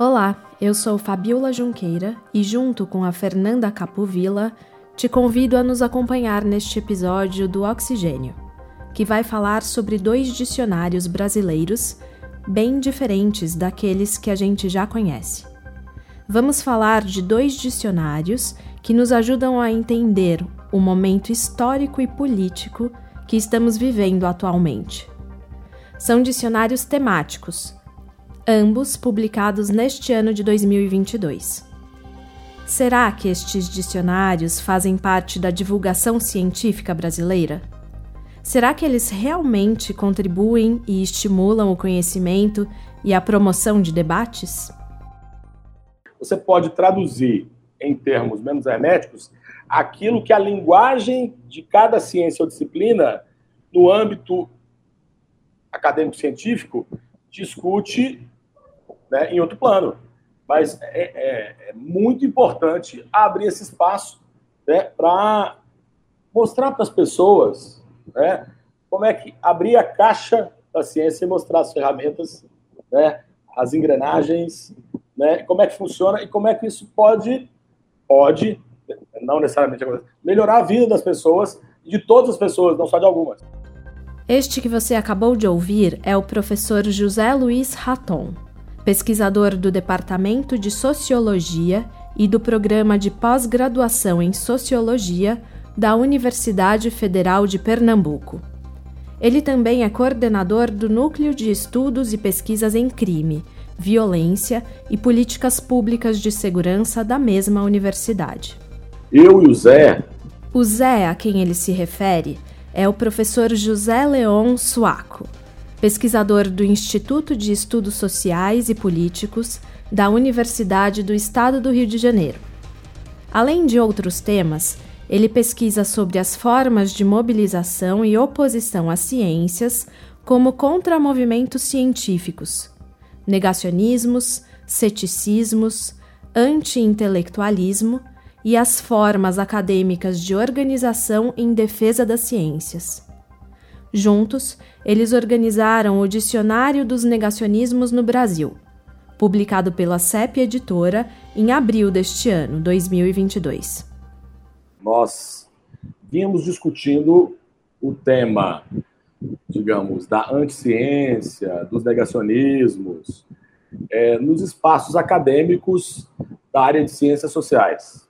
Olá, eu sou Fabiola Junqueira e, junto com a Fernanda Capovilla, te convido a nos acompanhar neste episódio do Oxigênio, que vai falar sobre dois dicionários brasileiros bem diferentes daqueles que a gente já conhece. Vamos falar de dois dicionários que nos ajudam a entender o momento histórico e político que estamos vivendo atualmente. São dicionários temáticos ambos publicados neste ano de 2022. Será que estes dicionários fazem parte da divulgação científica brasileira? Será que eles realmente contribuem e estimulam o conhecimento e a promoção de debates? Você pode traduzir em termos menos herméticos aquilo que a linguagem de cada ciência ou disciplina, no âmbito acadêmico-científico, discute né, em outro plano. Mas é, é, é muito importante abrir esse espaço né, para mostrar para as pessoas né, como é que abrir a caixa da ciência e mostrar as ferramentas, né, as engrenagens, né, como é que funciona e como é que isso pode, pode, não necessariamente melhorar a vida das pessoas, de todas as pessoas, não só de algumas. Este que você acabou de ouvir é o professor José Luiz Raton pesquisador do Departamento de Sociologia e do Programa de Pós-Graduação em Sociologia da Universidade Federal de Pernambuco. Ele também é coordenador do Núcleo de Estudos e Pesquisas em Crime, Violência e Políticas Públicas de Segurança da mesma universidade. Eu e o Zé. O Zé a quem ele se refere é o professor José Leon Suaco pesquisador do Instituto de Estudos Sociais e Políticos da Universidade do Estado do Rio de Janeiro. Além de outros temas, ele pesquisa sobre as formas de mobilização e oposição às ciências como contramovimentos científicos, negacionismos, ceticismos, anti-intelectualismo e as formas acadêmicas de organização em defesa das ciências. Juntos, eles organizaram o Dicionário dos Negacionismos no Brasil, publicado pela CEP Editora em abril deste ano, 2022. Nós vínhamos discutindo o tema, digamos, da anticiência, dos negacionismos, é, nos espaços acadêmicos da área de ciências sociais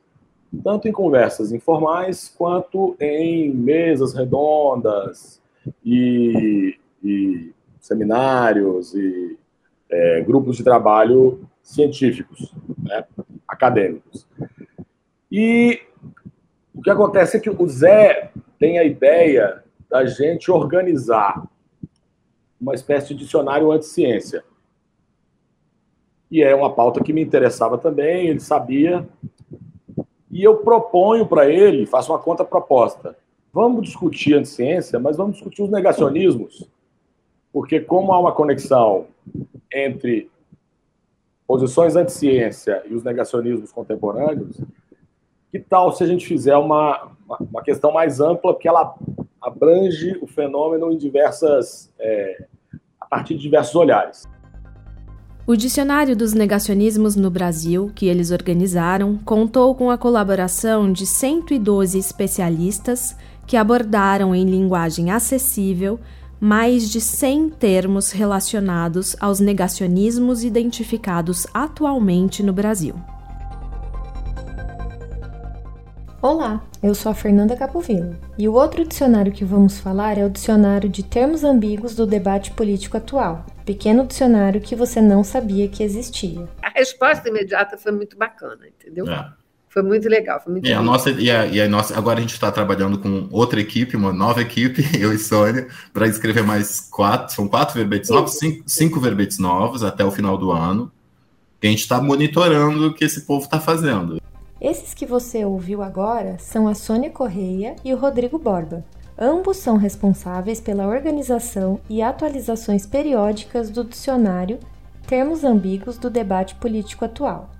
tanto em conversas informais quanto em mesas redondas, e, e seminários e é, grupos de trabalho científicos, né, acadêmicos. E o que acontece é que o Zé tem a ideia da gente organizar uma espécie de dicionário anti-ciência. E é uma pauta que me interessava também, ele sabia. E eu proponho para ele, faço uma conta proposta Vamos discutir a ciência, mas vamos discutir os negacionismos, porque como há uma conexão entre posições anti-ciência e os negacionismos contemporâneos, que tal se a gente fizer uma, uma questão mais ampla, que ela abrange o fenômeno em diversas, é, a partir de diversos olhares. O Dicionário dos Negacionismos no Brasil, que eles organizaram, contou com a colaboração de 112 especialistas que abordaram em linguagem acessível mais de 100 termos relacionados aos negacionismos identificados atualmente no Brasil. Olá, eu sou a Fernanda Capovilla e o outro dicionário que vamos falar é o Dicionário de Termos Ambíguos do Debate Político Atual, pequeno dicionário que você não sabia que existia. A resposta imediata foi muito bacana, entendeu? É. Foi muito legal, foi muito é, a nossa e a, e a, nossa Agora a gente está trabalhando com outra equipe, uma nova equipe, eu e Sônia, para escrever mais quatro, são quatro verbetes novos, cinco, cinco verbetes novos até o final do ano. E a gente está monitorando o que esse povo está fazendo. Esses que você ouviu agora são a Sônia Correia e o Rodrigo Borba. Ambos são responsáveis pela organização e atualizações periódicas do dicionário Termos Ambíguos do Debate Político Atual.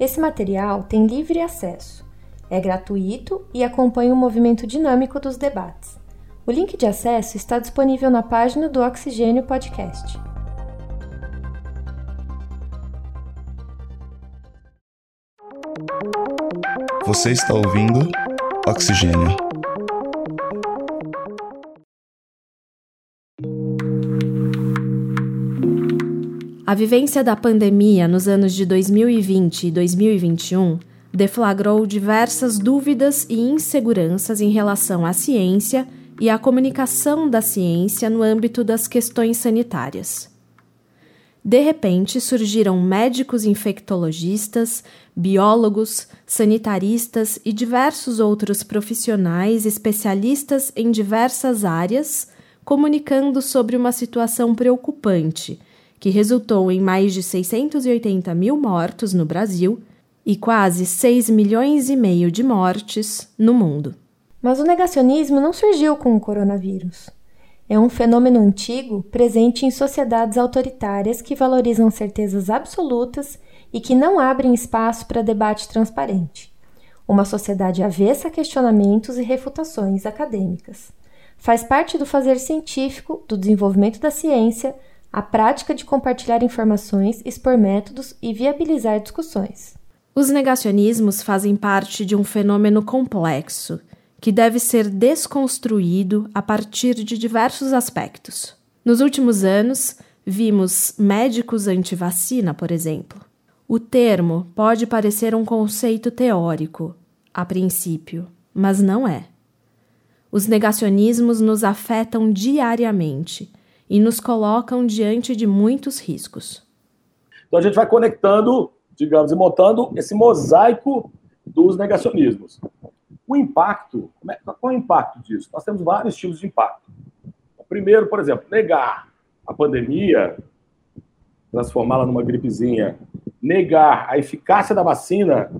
Esse material tem livre acesso, é gratuito e acompanha o movimento dinâmico dos debates. O link de acesso está disponível na página do Oxigênio Podcast. Você está ouvindo Oxigênio. A vivência da pandemia nos anos de 2020 e 2021 deflagrou diversas dúvidas e inseguranças em relação à ciência e à comunicação da ciência no âmbito das questões sanitárias. De repente, surgiram médicos infectologistas, biólogos, sanitaristas e diversos outros profissionais especialistas em diversas áreas comunicando sobre uma situação preocupante que resultou em mais de 680 mil mortos no Brasil e quase 6 milhões e meio de mortes no mundo. Mas o negacionismo não surgiu com o coronavírus. É um fenômeno antigo presente em sociedades autoritárias que valorizam certezas absolutas e que não abrem espaço para debate transparente. Uma sociedade avessa a questionamentos e refutações acadêmicas. Faz parte do fazer científico, do desenvolvimento da ciência, a prática de compartilhar informações, expor métodos e viabilizar discussões. Os negacionismos fazem parte de um fenômeno complexo que deve ser desconstruído a partir de diversos aspectos. Nos últimos anos, vimos médicos anti-vacina, por exemplo. O termo pode parecer um conceito teórico, a princípio, mas não é. Os negacionismos nos afetam diariamente e nos colocam diante de muitos riscos. Então a gente vai conectando, digamos, e montando esse mosaico dos negacionismos. O impacto, é, qual é o impacto disso? Nós temos vários tipos de impacto. O primeiro, por exemplo, negar a pandemia, transformá-la numa gripezinha, negar a eficácia da vacina,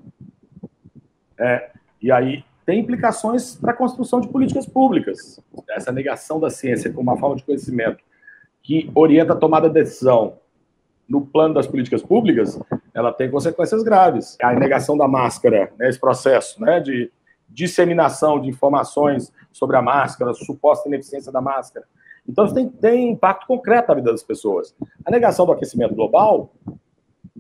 é, e aí tem implicações para a construção de políticas públicas. Essa negação da ciência como uma forma de conhecimento que orienta a tomada de decisão no plano das políticas públicas, ela tem consequências graves. A negação da máscara, né, esse processo né, de disseminação de informações sobre a máscara, suposta ineficiência da máscara. Então, isso tem, tem impacto concreto na vida das pessoas. A negação do aquecimento global,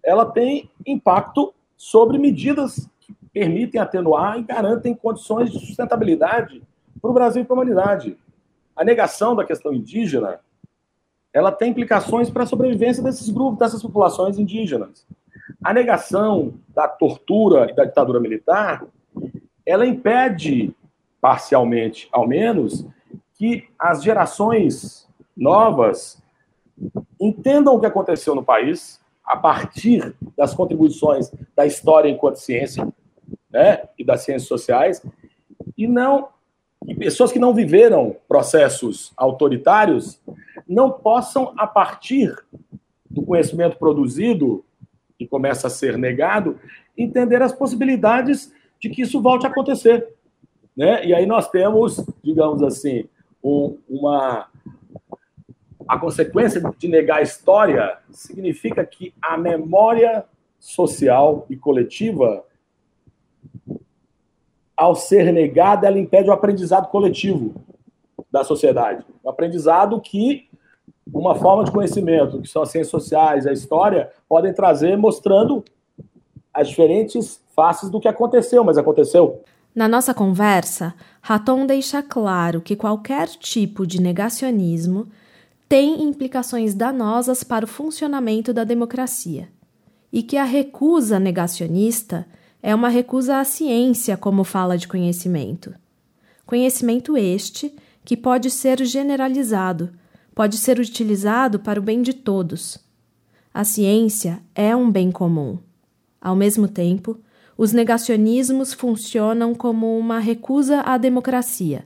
ela tem impacto sobre medidas que permitem atenuar e garantem condições de sustentabilidade para o Brasil e para a humanidade. A negação da questão indígena, ela tem implicações para a sobrevivência desses grupos, dessas populações indígenas. A negação da tortura e da ditadura militar ela impede, parcialmente ao menos, que as gerações novas entendam o que aconteceu no país a partir das contribuições da história enquanto ciência né, e das ciências sociais e não e pessoas que não viveram processos autoritários não possam a partir do conhecimento produzido que começa a ser negado entender as possibilidades de que isso volte a acontecer. Né? E aí nós temos, digamos assim, um, uma. A consequência de negar a história significa que a memória social e coletiva, ao ser negada, ela impede o aprendizado coletivo da sociedade. O aprendizado que uma forma de conhecimento, que são as ciências sociais, a história, podem trazer, mostrando as diferentes faces do que aconteceu, mas aconteceu. Na nossa conversa, Raton deixa claro que qualquer tipo de negacionismo tem implicações danosas para o funcionamento da democracia e que a recusa negacionista é uma recusa à ciência como fala de conhecimento. Conhecimento este que pode ser generalizado, pode ser utilizado para o bem de todos. A ciência é um bem comum. Ao mesmo tempo, os negacionismos funcionam como uma recusa à democracia,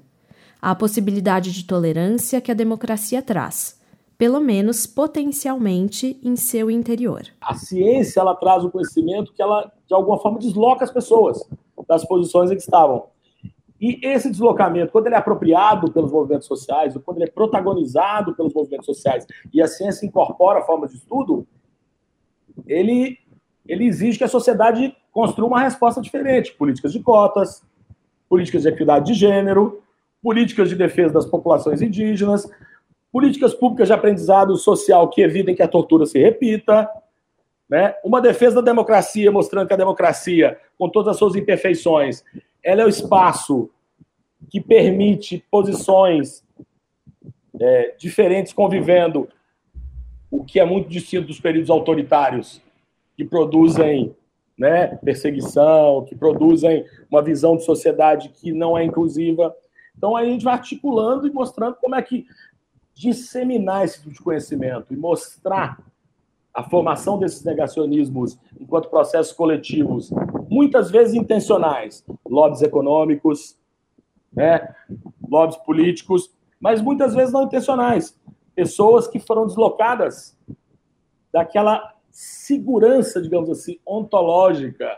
à possibilidade de tolerância que a democracia traz, pelo menos potencialmente em seu interior. A ciência ela traz o conhecimento que ela de alguma forma desloca as pessoas das posições em que estavam. E esse deslocamento, quando ele é apropriado pelos movimentos sociais, ou quando ele é protagonizado pelos movimentos sociais, e a ciência incorpora formas de estudo, ele ele exige que a sociedade construa uma resposta diferente. Políticas de cotas, políticas de equidade de gênero, políticas de defesa das populações indígenas, políticas públicas de aprendizado social que evitem que a tortura se repita. Né? Uma defesa da democracia, mostrando que a democracia, com todas as suas imperfeições, ela é o espaço que permite posições é, diferentes convivendo, o que é muito distinto dos períodos autoritários, que produzem né, perseguição, que produzem uma visão de sociedade que não é inclusiva. Então, aí a gente vai articulando e mostrando como é que disseminar esse tipo de conhecimento e mostrar a formação desses negacionismos enquanto processos coletivos, muitas vezes intencionais, lobbies econômicos, né, lobbies políticos, mas muitas vezes não intencionais, pessoas que foram deslocadas daquela segurança, digamos assim, ontológica,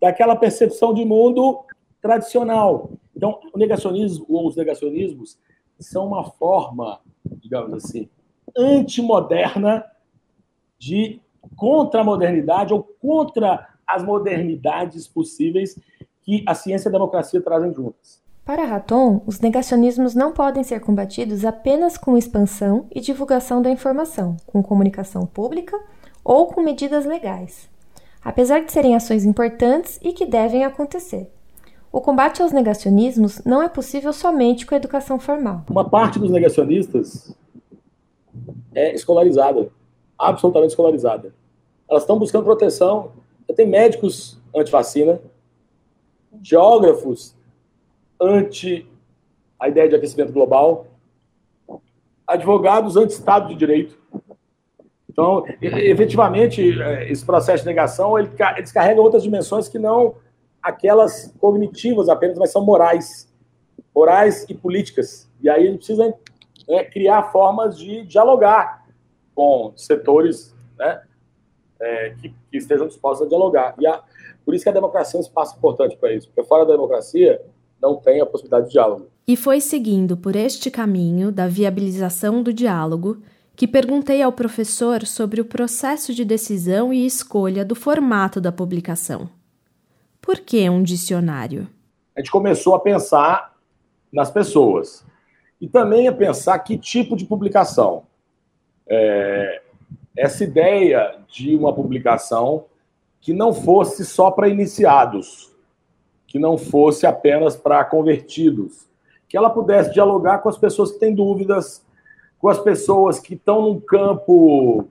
daquela percepção de mundo tradicional. Então, o negacionismo ou os negacionismos são uma forma, digamos assim, antimoderna de contra a modernidade ou contra as modernidades possíveis que a ciência e a democracia trazem juntas. Para Raton, os negacionismos não podem ser combatidos apenas com expansão e divulgação da informação, com comunicação pública ou com medidas legais, apesar de serem ações importantes e que devem acontecer. O combate aos negacionismos não é possível somente com a educação formal. Uma parte dos negacionistas é escolarizada, absolutamente escolarizada. Elas estão buscando proteção. Tem médicos anti-vacina, geógrafos anti a ideia de aquecimento global, advogados anti-Estado de Direito. Então, efetivamente, é, esse processo de negação ele, descarrega outras dimensões que não aquelas cognitivas apenas, mas são morais. Morais e políticas. E aí a gente precisa né, criar formas de dialogar com setores né, é, que, que, estejam dispostos a dialogar. E a, por isso que a democracia é um espaço importante para isso, porque fora da democracia não tem a possibilidade de diálogo. E foi seguindo por este caminho da viabilização do diálogo que perguntei ao professor sobre o processo de decisão e escolha do formato da publicação. Por que um dicionário? A gente começou a pensar nas pessoas e também a pensar que tipo de publicação. É, essa ideia de uma publicação que não fosse só para iniciados, que não fosse apenas para convertidos, que ela pudesse dialogar com as pessoas que têm dúvidas, com as pessoas que estão num campo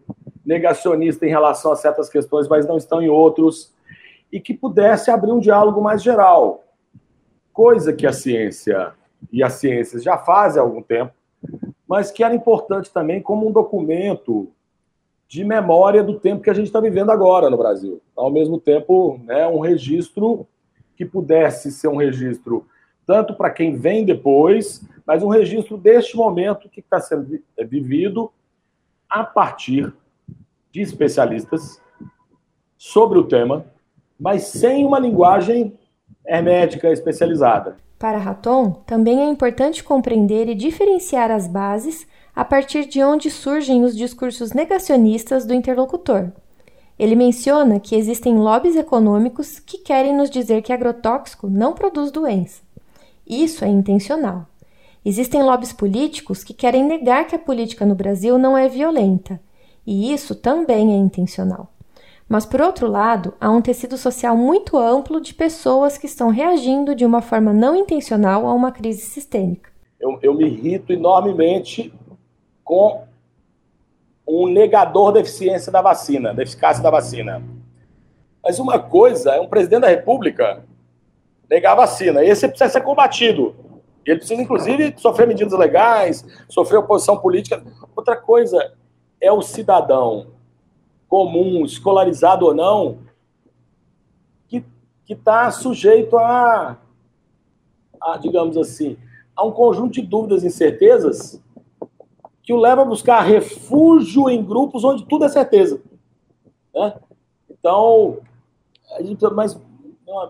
negacionista em relação a certas questões, mas não estão em outros, e que pudesse abrir um diálogo mais geral, coisa que a ciência e as ciências já fazem há algum tempo, mas que era importante também como um documento de memória do tempo que a gente está vivendo agora no Brasil. Ao mesmo tempo, né, um registro que pudesse ser um registro tanto para quem vem depois, mas um registro deste momento que está sendo vivido a partir de especialistas sobre o tema, mas sem uma linguagem hermética especializada. Para Raton, também é importante compreender e diferenciar as bases a partir de onde surgem os discursos negacionistas do interlocutor. Ele menciona que existem lobbies econômicos que querem nos dizer que agrotóxico não produz doença. Isso é intencional. Existem lobbies políticos que querem negar que a política no Brasil não é violenta, e isso também é intencional. Mas, por outro lado, há um tecido social muito amplo de pessoas que estão reagindo de uma forma não intencional a uma crise sistêmica. Eu, eu me irrito enormemente com um negador da eficiência da vacina, da eficácia da vacina. Mas uma coisa é um presidente da República negar a vacina. Esse precisa ser combatido. Ele precisa, inclusive, sofrer medidas legais, sofrer oposição política. Outra coisa é o cidadão comum, escolarizado ou não, que está sujeito a, a, digamos assim, a um conjunto de dúvidas e incertezas que o leva a buscar refúgio em grupos onde tudo é certeza. Né? Então, a gente, mas,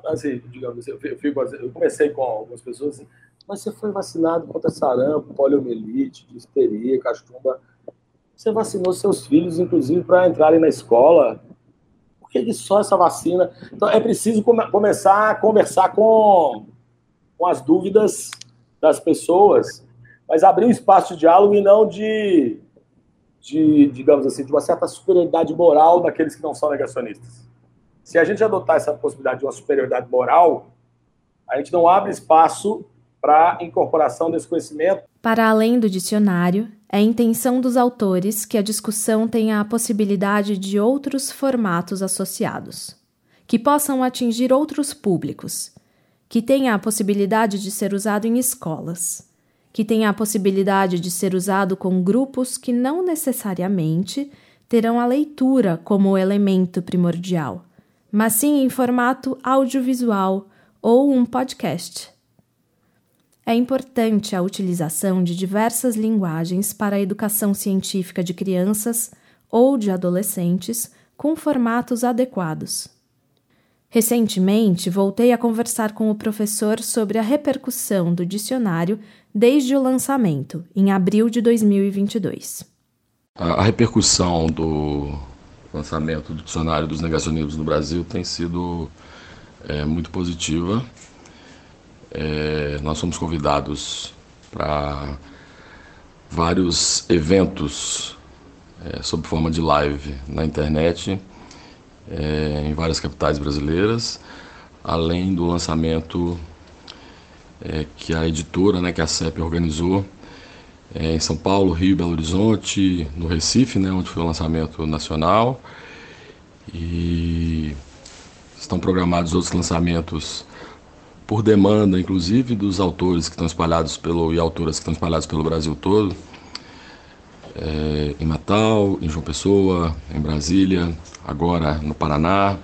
assim, digamos assim, eu, fico, eu comecei com algumas pessoas assim, mas você foi vacinado contra sarampo, poliomielite, difteria, cachumba. Você vacinou seus filhos, inclusive, para entrarem na escola. Por que só essa vacina? Então, é preciso come começar a conversar com, com as dúvidas das pessoas mas abrir um espaço de diálogo e não de, de, digamos assim, de uma certa superioridade moral daqueles que não são negacionistas. Se a gente adotar essa possibilidade de uma superioridade moral, a gente não abre espaço para a incorporação desse conhecimento. Para além do dicionário, é intenção dos autores que a discussão tenha a possibilidade de outros formatos associados, que possam atingir outros públicos, que tenha a possibilidade de ser usado em escolas, que tenha a possibilidade de ser usado com grupos que não necessariamente terão a leitura como elemento primordial, mas sim em formato audiovisual ou um podcast. É importante a utilização de diversas linguagens para a educação científica de crianças ou de adolescentes com formatos adequados. Recentemente, voltei a conversar com o professor sobre a repercussão do dicionário desde o lançamento, em abril de 2022. A repercussão do lançamento do dicionário dos negacionismos no Brasil tem sido é, muito positiva é, nós somos convidados para vários eventos é, sob forma de live na internet é, em várias capitais brasileiras, além do lançamento é, que a editora, né, que a CEP organizou é, em São Paulo, Rio, Belo Horizonte, no Recife, né, onde foi o lançamento nacional. E estão programados outros lançamentos por demanda, inclusive, dos autores que estão espalhados pelo e autoras que estão espalhados pelo Brasil todo, é, em Natal, em João Pessoa, em Brasília, agora no Paraná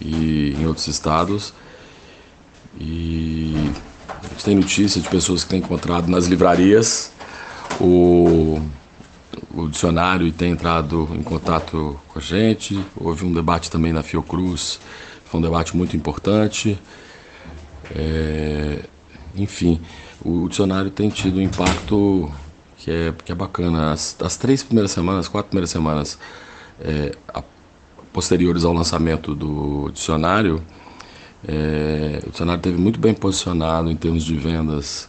e em outros estados. E a gente tem notícia de pessoas que têm encontrado nas livrarias o, o dicionário e têm entrado em contato com a gente. Houve um debate também na Fiocruz, foi um debate muito importante. É, enfim, o dicionário tem tido um impacto que é, que é bacana. As, as três primeiras semanas, quatro primeiras semanas é, a, posteriores ao lançamento do dicionário, é, o dicionário teve muito bem posicionado em termos de vendas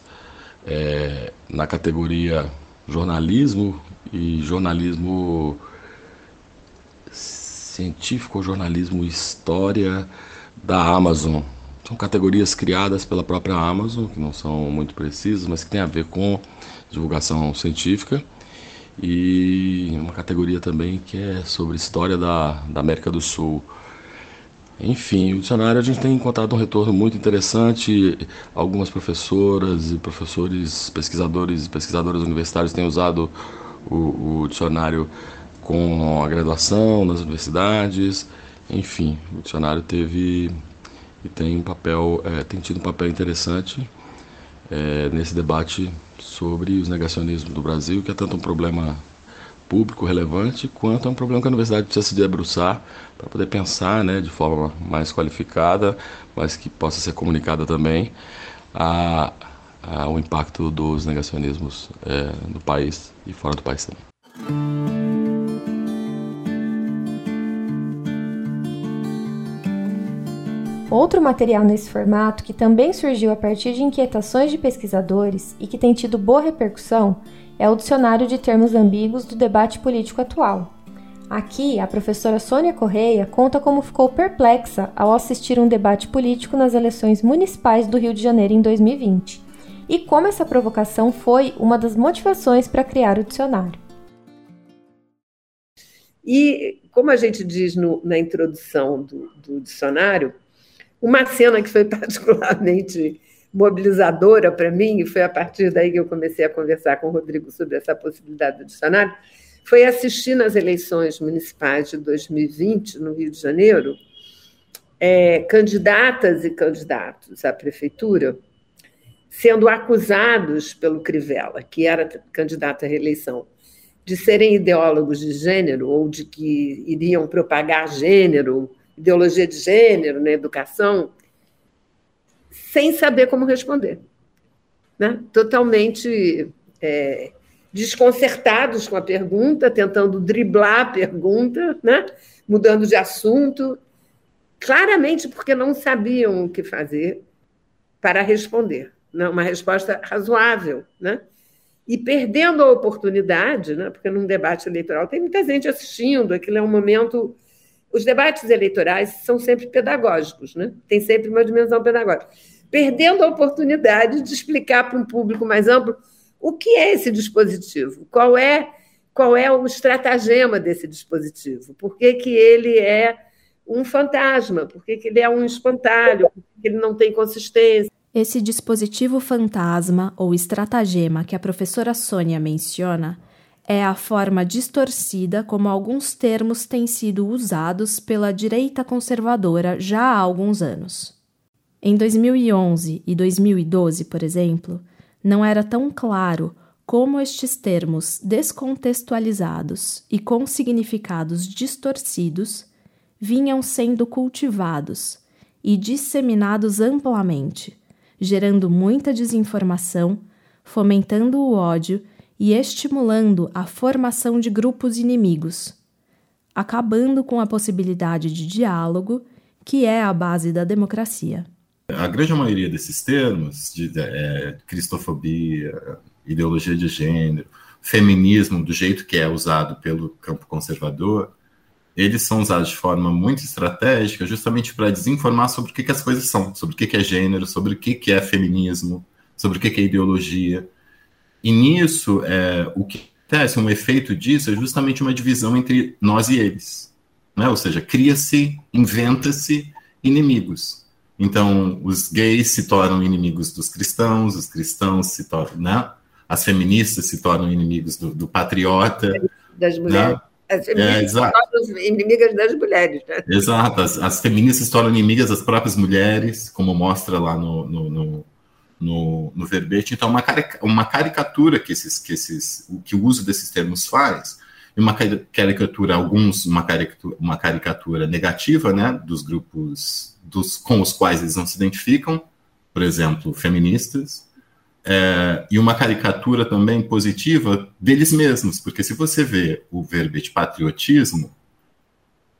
é, na categoria jornalismo e jornalismo científico jornalismo história da Amazon. São categorias criadas pela própria Amazon, que não são muito precisas, mas que tem a ver com divulgação científica. E uma categoria também que é sobre história da, da América do Sul. Enfim, o dicionário a gente tem encontrado um retorno muito interessante. Algumas professoras e professores, pesquisadores e pesquisadoras universitários têm usado o, o dicionário com a graduação nas universidades. Enfim, o dicionário teve e tem um papel, é, tem tido um papel interessante é, nesse debate sobre os negacionismos do Brasil, que é tanto um problema público relevante, quanto é um problema que a universidade precisa se debruçar para poder pensar né, de forma mais qualificada, mas que possa ser comunicada também a, a, o impacto dos negacionismos é, no país e fora do país também. Outro material nesse formato que também surgiu a partir de inquietações de pesquisadores e que tem tido boa repercussão é o Dicionário de Termos Ambíguos do Debate Político Atual. Aqui, a professora Sônia Correia conta como ficou perplexa ao assistir um debate político nas eleições municipais do Rio de Janeiro em 2020 e como essa provocação foi uma das motivações para criar o dicionário. E, como a gente diz no, na introdução do, do dicionário, uma cena que foi particularmente mobilizadora para mim, e foi a partir daí que eu comecei a conversar com o Rodrigo sobre essa possibilidade do dicionário, foi assistir nas eleições municipais de 2020, no Rio de Janeiro, é, candidatas e candidatos à prefeitura sendo acusados pelo Crivella, que era candidato à reeleição, de serem ideólogos de gênero ou de que iriam propagar gênero ideologia de gênero na educação, sem saber como responder. Né? Totalmente é, desconcertados com a pergunta, tentando driblar a pergunta, né? mudando de assunto, claramente porque não sabiam o que fazer para responder. Né? Uma resposta razoável. Né? e perdendo a oportunidade, né, porque num debate eleitoral tem muita gente assistindo, aquilo é um momento. Os debates eleitorais são sempre pedagógicos, né? tem sempre uma dimensão pedagógica. Perdendo a oportunidade de explicar para um público mais amplo o que é esse dispositivo, qual é, qual é o estratagema desse dispositivo, por que, que ele é um fantasma, por que, que ele é um espantalho, por que ele não tem consistência. Esse dispositivo fantasma ou estratagema que a professora Sônia menciona é a forma distorcida como alguns termos têm sido usados pela direita conservadora já há alguns anos. Em 2011 e 2012, por exemplo, não era tão claro como estes termos descontextualizados e com significados distorcidos vinham sendo cultivados e disseminados amplamente gerando muita desinformação, fomentando o ódio e estimulando a formação de grupos inimigos, acabando com a possibilidade de diálogo, que é a base da democracia. A grande maioria desses termos, de é, cristofobia, ideologia de gênero, feminismo, do jeito que é usado pelo campo conservador, eles são usados de forma muito estratégica justamente para desinformar sobre o que, que, as coisas são, sobre o que, que é gênero, sobre o que, que é feminismo, sobre o que, que é ideologia. E nisso, é, o que acontece, um efeito disso é justamente uma divisão entre nós e eles. Né? Ou seja, cria-se, inventa-se inimigos. Então, os gays se tornam inimigos dos cristãos, os cristãos se tornam, né? as feministas se tornam inimigos do, do patriota. Das mulheres. Né? As feministas é, tornam inimigas das mulheres. Né? Exato, as, as, feministas se tornam inimigas das próprias mulheres, como mostra lá no, no, no, no, no verbete. Então, uma, carica, uma caricatura que, esses, que, esses, que o uso desses termos faz, e uma caricatura, alguns, uma caricatura, uma caricatura negativa né, dos grupos dos, com os quais eles não se identificam, por exemplo, feministas, é, e uma caricatura também positiva deles mesmos, porque se você vê o verbete patriotismo,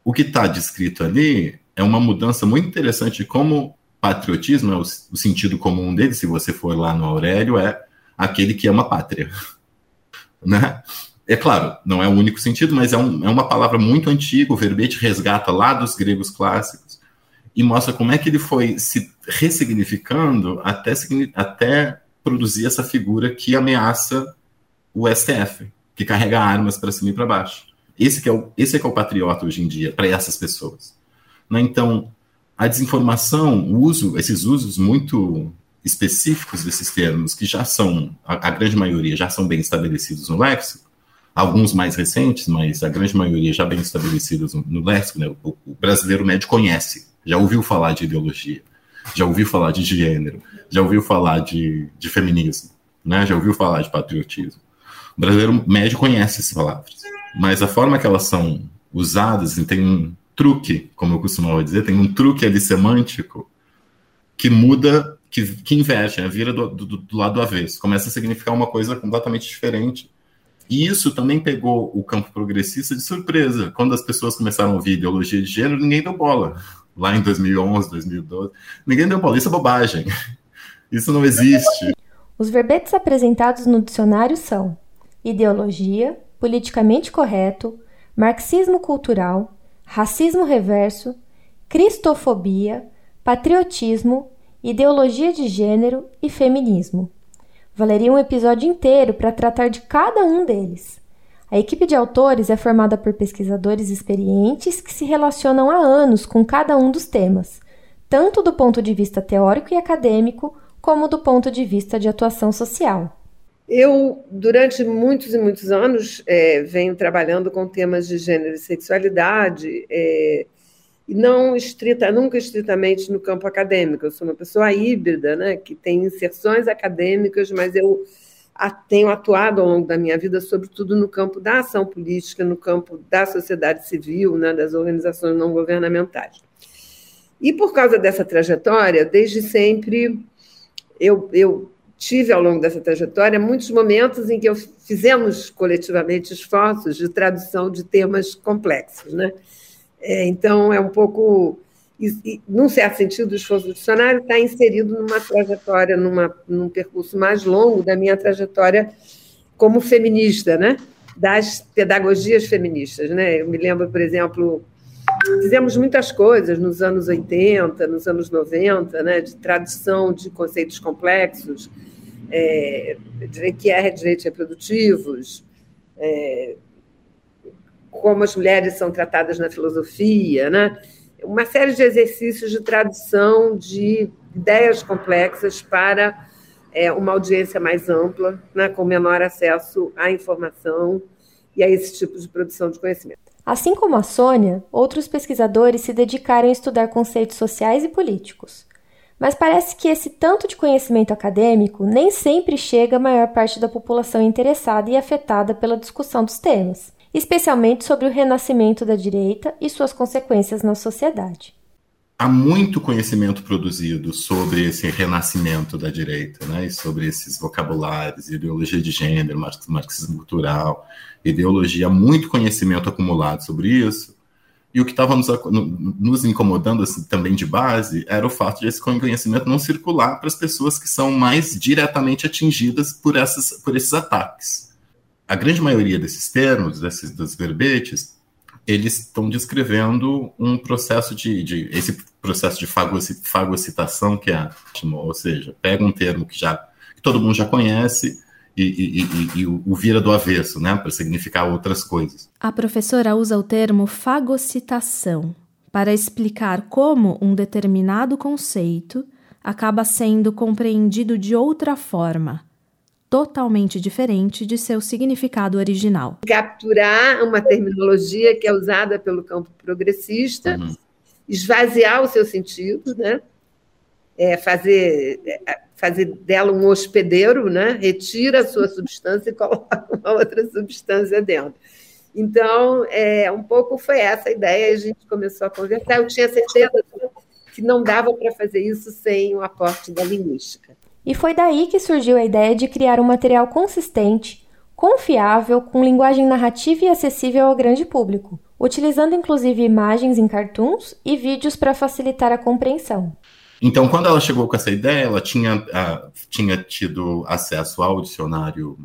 o que está descrito ali é uma mudança muito interessante de como patriotismo é o, sentido comum dele, se você for lá no Aurélio, é aquele que ama a pátria. né? É claro, não é o único sentido, mas é, um, é uma palavra muito antiga, o verbete resgata lá dos gregos clássicos e mostra como é que ele foi se ressignificando até, até produzir essa figura que ameaça o STF, que carrega armas para cima e para baixo. Esse que é o, esse é que é o patriota hoje em dia para essas pessoas. Né? Então, a desinformação, o uso, esses usos muito específicos desses termos, que já são, a, a grande maioria já são bem estabelecidos no léxico, alguns mais recentes, mas a grande maioria já bem estabelecidos no, no léxico, né? o, o brasileiro médio conhece, já ouviu falar de ideologia já ouviu falar de gênero, já ouviu falar de, de feminismo, né? já ouviu falar de patriotismo. O brasileiro médio conhece essas palavras, mas a forma que elas são usadas, tem truque, como eu costumava dizer, tem um truque ali semântico que muda, que, que inverte, né? vira do, do, do lado do avesso, começa a significar uma coisa completamente diferente. E isso também pegou o campo progressista de surpresa. Quando as pessoas começaram a ouvir ideologia de gênero, ninguém deu bola lá em 2011, 2012. Ninguém deu bola, isso é bobagem. Isso não existe. Os verbetes apresentados no dicionário são ideologia, politicamente correto, marxismo cultural, racismo reverso, cristofobia, patriotismo, ideologia de gênero e feminismo. Valeria um episódio inteiro para tratar de cada um deles. A equipe de autores é formada por pesquisadores experientes que se relacionam há anos com cada um dos temas, tanto do ponto de vista teórico e acadêmico, como do ponto de vista de atuação social. Eu, durante muitos e muitos anos, é, venho trabalhando com temas de gênero e sexualidade, é, e não estrita, nunca estritamente no campo acadêmico. Eu sou uma pessoa híbrida, né, que tem inserções acadêmicas, mas eu tenho atuado ao longo da minha vida, sobretudo no campo da ação política, no campo da sociedade civil, né, das organizações não governamentais. E por causa dessa trajetória, desde sempre, eu, eu tive ao longo dessa trajetória muitos momentos em que eu fizemos coletivamente esforços de tradução de temas complexos. Né? É, então, é um pouco e, e, num certo sentido, o esforço do dicionário está inserido numa trajetória, numa, num percurso mais longo da minha trajetória como feminista, né? das pedagogias feministas. Né? Eu me lembro, por exemplo, fizemos muitas coisas nos anos 80, nos anos 90, né? de tradução de conceitos complexos, é, que é direitos reprodutivos, é, como as mulheres são tratadas na filosofia, né? uma série de exercícios de tradução de ideias complexas para é, uma audiência mais ampla, né, com menor acesso à informação e a esse tipo de produção de conhecimento. Assim como a Sônia, outros pesquisadores se dedicaram a estudar conceitos sociais e políticos. Mas parece que esse tanto de conhecimento acadêmico nem sempre chega à maior parte da população interessada e afetada pela discussão dos temas, especialmente sobre o renascimento da direita e suas consequências na sociedade há muito conhecimento produzido sobre esse renascimento da direita, né, e sobre esses vocabulários, ideologia de gênero, marxismo cultural, ideologia, muito conhecimento acumulado sobre isso. E o que estava nos, nos, incomodando assim, também de base era o fato de esse conhecimento não circular para as pessoas que são mais diretamente atingidas por, essas, por esses ataques. A grande maioria desses termos, desses, dos verbetes, eles estão descrevendo um processo de, de esse processo de fagocitação que é ou seja, pega um termo que já que todo mundo já conhece e, e, e, e o vira do avesso, né, para significar outras coisas. A professora usa o termo fagocitação para explicar como um determinado conceito acaba sendo compreendido de outra forma, totalmente diferente de seu significado original. Capturar uma terminologia que é usada pelo campo progressista, uhum. esvaziar o seu sentido, né? É, fazer, é, fazer dela um hospedeiro, né? retira a sua substância e coloca uma outra substância dentro. Então, é, um pouco foi essa a ideia, a gente começou a conversar. Eu tinha certeza que não dava para fazer isso sem o aporte da linguística. E foi daí que surgiu a ideia de criar um material consistente, confiável, com linguagem narrativa e acessível ao grande público, utilizando inclusive imagens em cartoons e vídeos para facilitar a compreensão. Então, quando ela chegou com essa ideia, ela tinha, uh, tinha tido acesso ao dicionário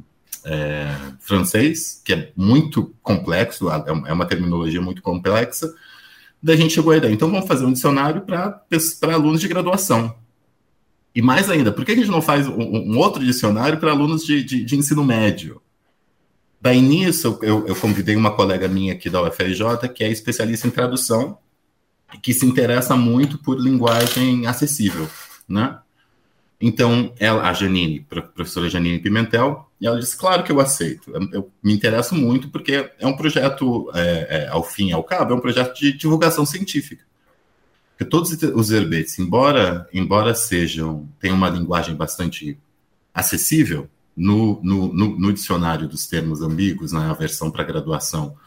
é, francês, que é muito complexo, é, é uma terminologia muito complexa. Daí a gente chegou à ideia, então vamos fazer um dicionário para alunos de graduação. E mais ainda, por que a gente não faz um, um outro dicionário para alunos de, de, de, ensino médio? Daí nisso, eu, eu convidei uma colega minha aqui da UFRJ, que é especialista em tradução, que se interessa muito por linguagem acessível, né? Então, ela, a Janine, professora Janine Pimentel, ela disse, claro que eu aceito, eu, eu me interesso muito porque é um projeto, é, é, ao fim e ao cabo, é um projeto de divulgação científica. Porque todos os verbetes, embora, embora sejam, tenham uma linguagem bastante acessível, no, no, no, no dicionário dos termos ambíguos, na versão para graduação,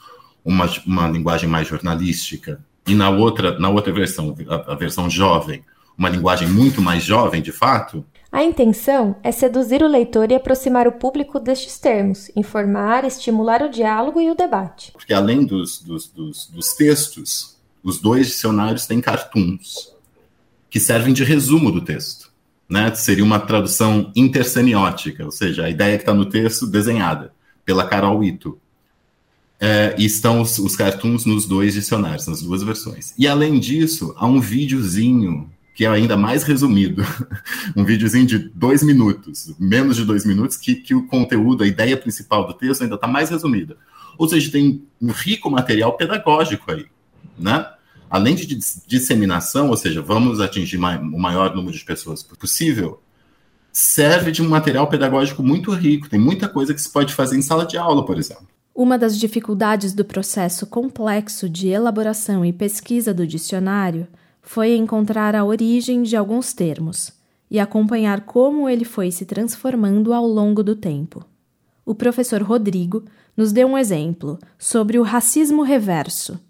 uma, uma linguagem mais jornalística, e na outra, na outra versão, a, a versão jovem, uma linguagem muito mais jovem, de fato, a intenção é seduzir o leitor e aproximar o público destes termos, informar, estimular o diálogo e o debate. Porque além dos, dos, dos, dos textos, os dois dicionários têm cartoons, que servem de resumo do texto. Né? Seria uma tradução intersemiótica, ou seja, a ideia que está no texto desenhada pela Carol Ito. É, e estão os, os cartoons nos dois dicionários, nas duas versões. E além disso, há um videozinho que é ainda mais resumido, um videozinho de dois minutos, menos de dois minutos, que, que o conteúdo, a ideia principal do texto ainda está mais resumida. Ou seja, tem um rico material pedagógico aí né? Além de disseminação, ou seja, vamos atingir o maior número de pessoas possível, serve de um material pedagógico muito rico. Tem muita coisa que se pode fazer em sala de aula, por exemplo. Uma das dificuldades do processo complexo de elaboração e pesquisa do dicionário foi encontrar a origem de alguns termos e acompanhar como ele foi se transformando ao longo do tempo. O professor Rodrigo nos deu um exemplo sobre o racismo reverso,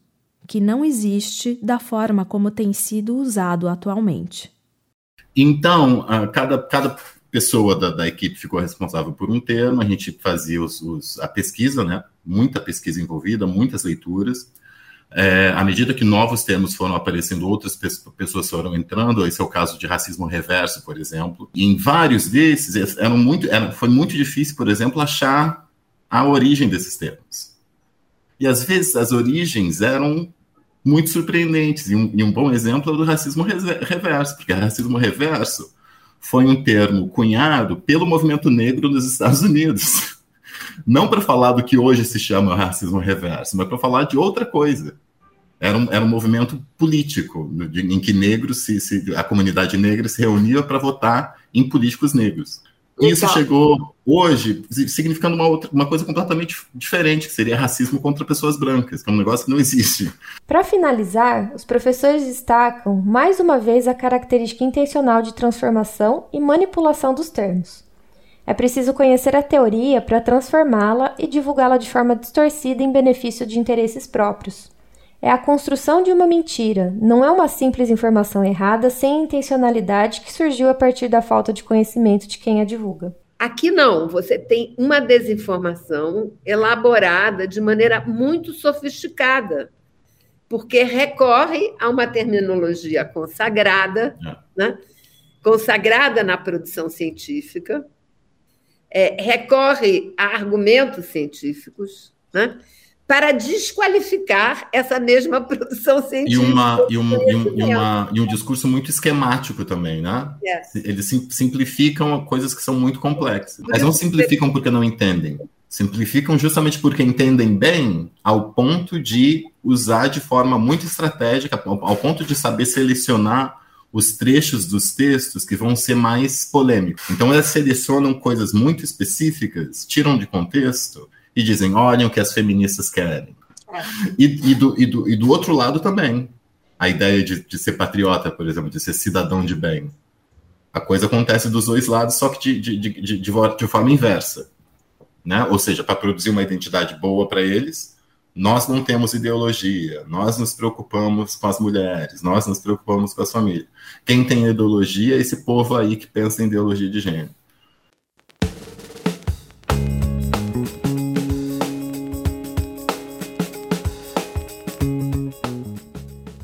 que não existe da forma como tem sido usado atualmente. Então, cada, cada pessoa da, da, equipe ficou responsável por um termo, a gente fazia os, os, a pesquisa, né? muita pesquisa envolvida, muitas leituras. É, à medida que novos termos foram aparecendo, outras pessoas foram entrando. Esse é o caso de racismo reverso, por exemplo. E em vários desses, eram muito, era, foi muito difícil, por exemplo, achar a origem desses termos. E às vezes as origens eram muito surpreendentes. E um, e um bom exemplo é do racismo reverso, porque racismo reverso foi um termo cunhado pelo movimento negro nos Estados Unidos. Não para falar do que hoje se chama racismo reverso, mas para falar de outra coisa. Era um, era um movimento político, em que negros, se, se a comunidade negra se reunia para votar em políticos negros. Isso chegou hoje significando uma, outra, uma coisa completamente diferente, que seria racismo contra pessoas brancas, que é um negócio que não existe. Para finalizar, os professores destacam mais uma vez a característica intencional de transformação e manipulação dos termos. É preciso conhecer a teoria para transformá-la e divulgá-la de forma distorcida em benefício de interesses próprios. É a construção de uma mentira, não é uma simples informação errada sem intencionalidade que surgiu a partir da falta de conhecimento de quem a divulga. Aqui não, você tem uma desinformação elaborada de maneira muito sofisticada, porque recorre a uma terminologia consagrada, é. né? consagrada na produção científica, é, recorre a argumentos científicos, né? Para desqualificar essa mesma produção científica. E, uma, e, um, e, um, e, uma, e um discurso muito esquemático também, né? Yes. Eles simplificam coisas que são muito complexas. Mas não simplificam porque não entendem. Simplificam justamente porque entendem bem, ao ponto de usar de forma muito estratégica, ao ponto de saber selecionar os trechos dos textos que vão ser mais polêmicos. Então, elas selecionam coisas muito específicas, tiram de contexto e dizem: olhem o que as feministas querem. E, e, do, e, do, e do outro lado também, a ideia de, de ser patriota, por exemplo, de ser cidadão de bem. A coisa acontece dos dois lados, só que de, de, de, de, forma inversa. Né? Ou seja, para produzir uma identidade boa para eles, nós não temos ideologia, nós nos preocupamos com as mulheres, nós nos preocupamos com as famílias. Quem tem ideologia é esse povo aí que pensa em ideologia de gênero.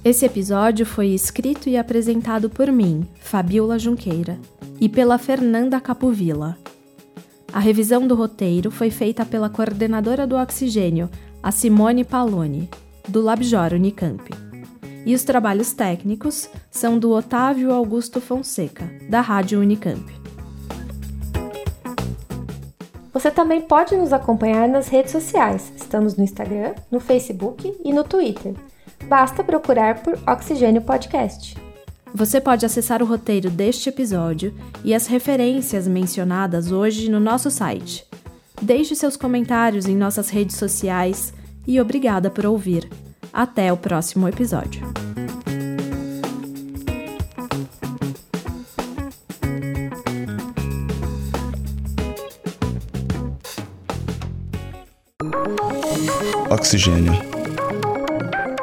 Esse episódio foi escrito e apresentado por mim, Fabiola Junqueira, e pela Fernanda Capovilla. A revisão do roteiro foi feita pela coordenadora do Oxigênio, a Simone Paloni, do Labjor Unicamp. E os trabalhos técnicos são do Otávio Augusto Fonseca, da Rádio Unicamp. Você também pode nos acompanhar nas redes sociais. Estamos no Instagram, no Facebook e no Twitter basta procurar por Oxigênio Podcast. Você pode acessar o roteiro deste episódio e as referências mencionadas hoje no nosso site. Deixe seus comentários em nossas redes sociais e obrigada por ouvir. Até o próximo episódio. Oxigênio